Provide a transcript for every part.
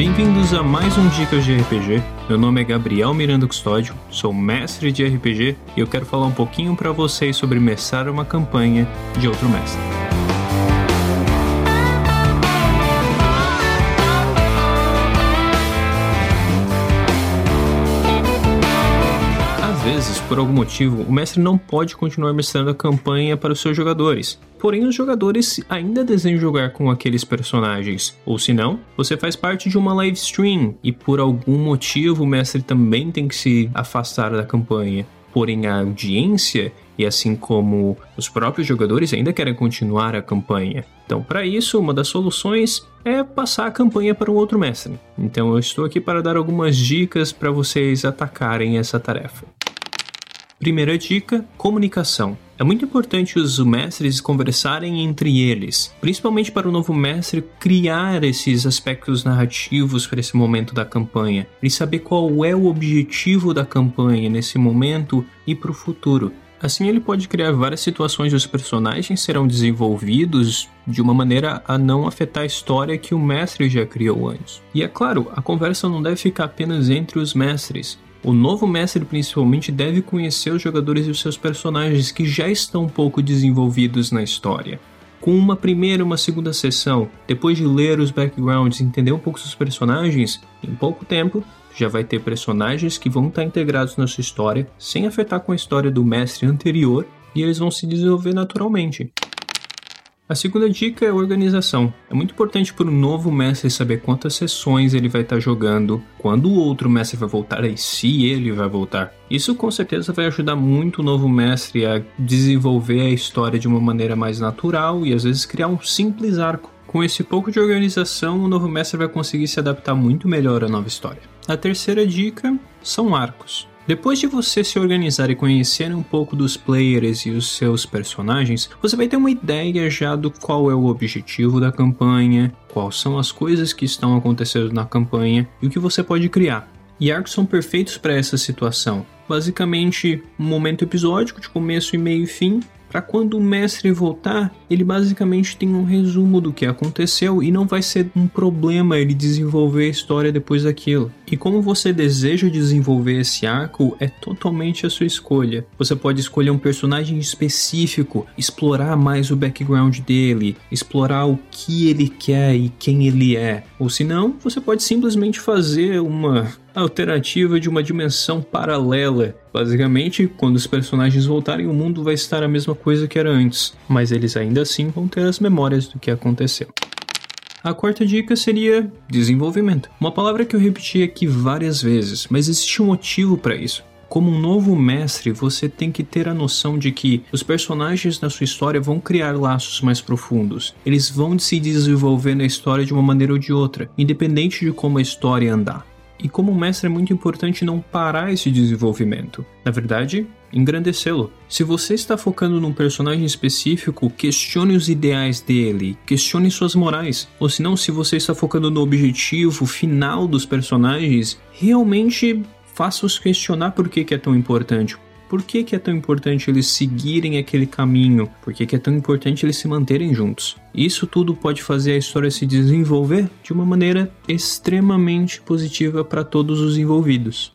Bem-vindos a mais um Dicas de RPG. Meu nome é Gabriel Miranda Custódio, sou mestre de RPG e eu quero falar um pouquinho para vocês sobre mestrar uma campanha de outro mestre. Às vezes, por algum motivo, o mestre não pode continuar mestrando a campanha para os seus jogadores. Porém, os jogadores ainda desejam jogar com aqueles personagens. Ou se não, você faz parte de uma live stream e por algum motivo o mestre também tem que se afastar da campanha. Porém, a audiência e assim como os próprios jogadores ainda querem continuar a campanha. Então, para isso, uma das soluções é passar a campanha para um outro mestre. Então, eu estou aqui para dar algumas dicas para vocês atacarem essa tarefa. Primeira dica: comunicação. É muito importante os mestres conversarem entre eles, principalmente para o novo mestre criar esses aspectos narrativos para esse momento da campanha, e saber qual é o objetivo da campanha nesse momento e para o futuro. Assim, ele pode criar várias situações os personagens serão desenvolvidos de uma maneira a não afetar a história que o mestre já criou antes. E é claro, a conversa não deve ficar apenas entre os mestres. O novo mestre principalmente deve conhecer os jogadores e os seus personagens que já estão um pouco desenvolvidos na história. Com uma primeira e uma segunda sessão, depois de ler os backgrounds e entender um pouco dos personagens, em pouco tempo já vai ter personagens que vão estar integrados na sua história, sem afetar com a história do mestre anterior, e eles vão se desenvolver naturalmente. A segunda dica é organização. É muito importante para o novo mestre saber quantas sessões ele vai estar jogando, quando o outro mestre vai voltar e se ele vai voltar. Isso com certeza vai ajudar muito o novo mestre a desenvolver a história de uma maneira mais natural e às vezes criar um simples arco. Com esse pouco de organização, o novo mestre vai conseguir se adaptar muito melhor à nova história. A terceira dica são arcos. Depois de você se organizar e conhecer um pouco dos players e os seus personagens, você vai ter uma ideia já do qual é o objetivo da campanha, quais são as coisas que estão acontecendo na campanha e o que você pode criar. E arcos são perfeitos para essa situação. Basicamente, um momento episódico de começo e meio e fim, para quando o mestre voltar, ele basicamente tem um resumo do que aconteceu e não vai ser um problema ele desenvolver a história depois daquilo. E como você deseja desenvolver esse arco é totalmente a sua escolha. Você pode escolher um personagem específico, explorar mais o background dele, explorar o que ele quer e quem ele é. Ou se não, você pode simplesmente fazer uma alternativa de uma dimensão paralela. Basicamente, quando os personagens voltarem, o mundo vai estar a mesma coisa que era antes, mas eles ainda assim vão ter as memórias do que aconteceu. A quarta dica seria desenvolvimento. Uma palavra que eu repeti aqui várias vezes, mas existe um motivo para isso. Como um novo mestre, você tem que ter a noção de que os personagens na sua história vão criar laços mais profundos. Eles vão se desenvolver na história de uma maneira ou de outra, independente de como a história andar. E como mestre é muito importante não parar esse desenvolvimento. Na verdade, engrandecê-lo. Se você está focando num personagem específico, questione os ideais dele, questione suas morais. Ou se não, se você está focando no objetivo final dos personagens, realmente faça-os questionar por que, é tão importante. Por que, que é tão importante eles seguirem aquele caminho? Por que, que é tão importante eles se manterem juntos? Isso tudo pode fazer a história se desenvolver de uma maneira extremamente positiva para todos os envolvidos.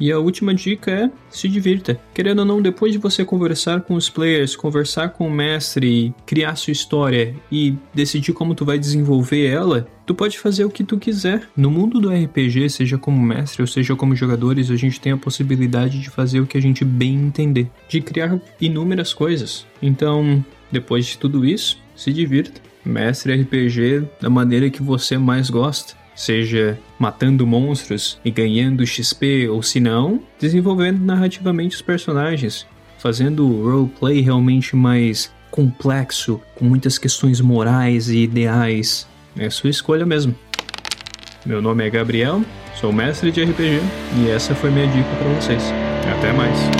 E a última dica é se divirta. Querendo ou não, depois de você conversar com os players, conversar com o mestre, criar sua história e decidir como tu vai desenvolver ela, tu pode fazer o que tu quiser. No mundo do RPG, seja como mestre ou seja como jogadores, a gente tem a possibilidade de fazer o que a gente bem entender, de criar inúmeras coisas. Então, depois de tudo isso, se divirta. Mestre RPG da maneira que você mais gosta seja matando monstros e ganhando XP, ou se não, desenvolvendo narrativamente os personagens, fazendo o roleplay realmente mais complexo, com muitas questões morais e ideais. É sua escolha mesmo. Meu nome é Gabriel, sou mestre de RPG e essa foi minha dica para vocês. Até mais!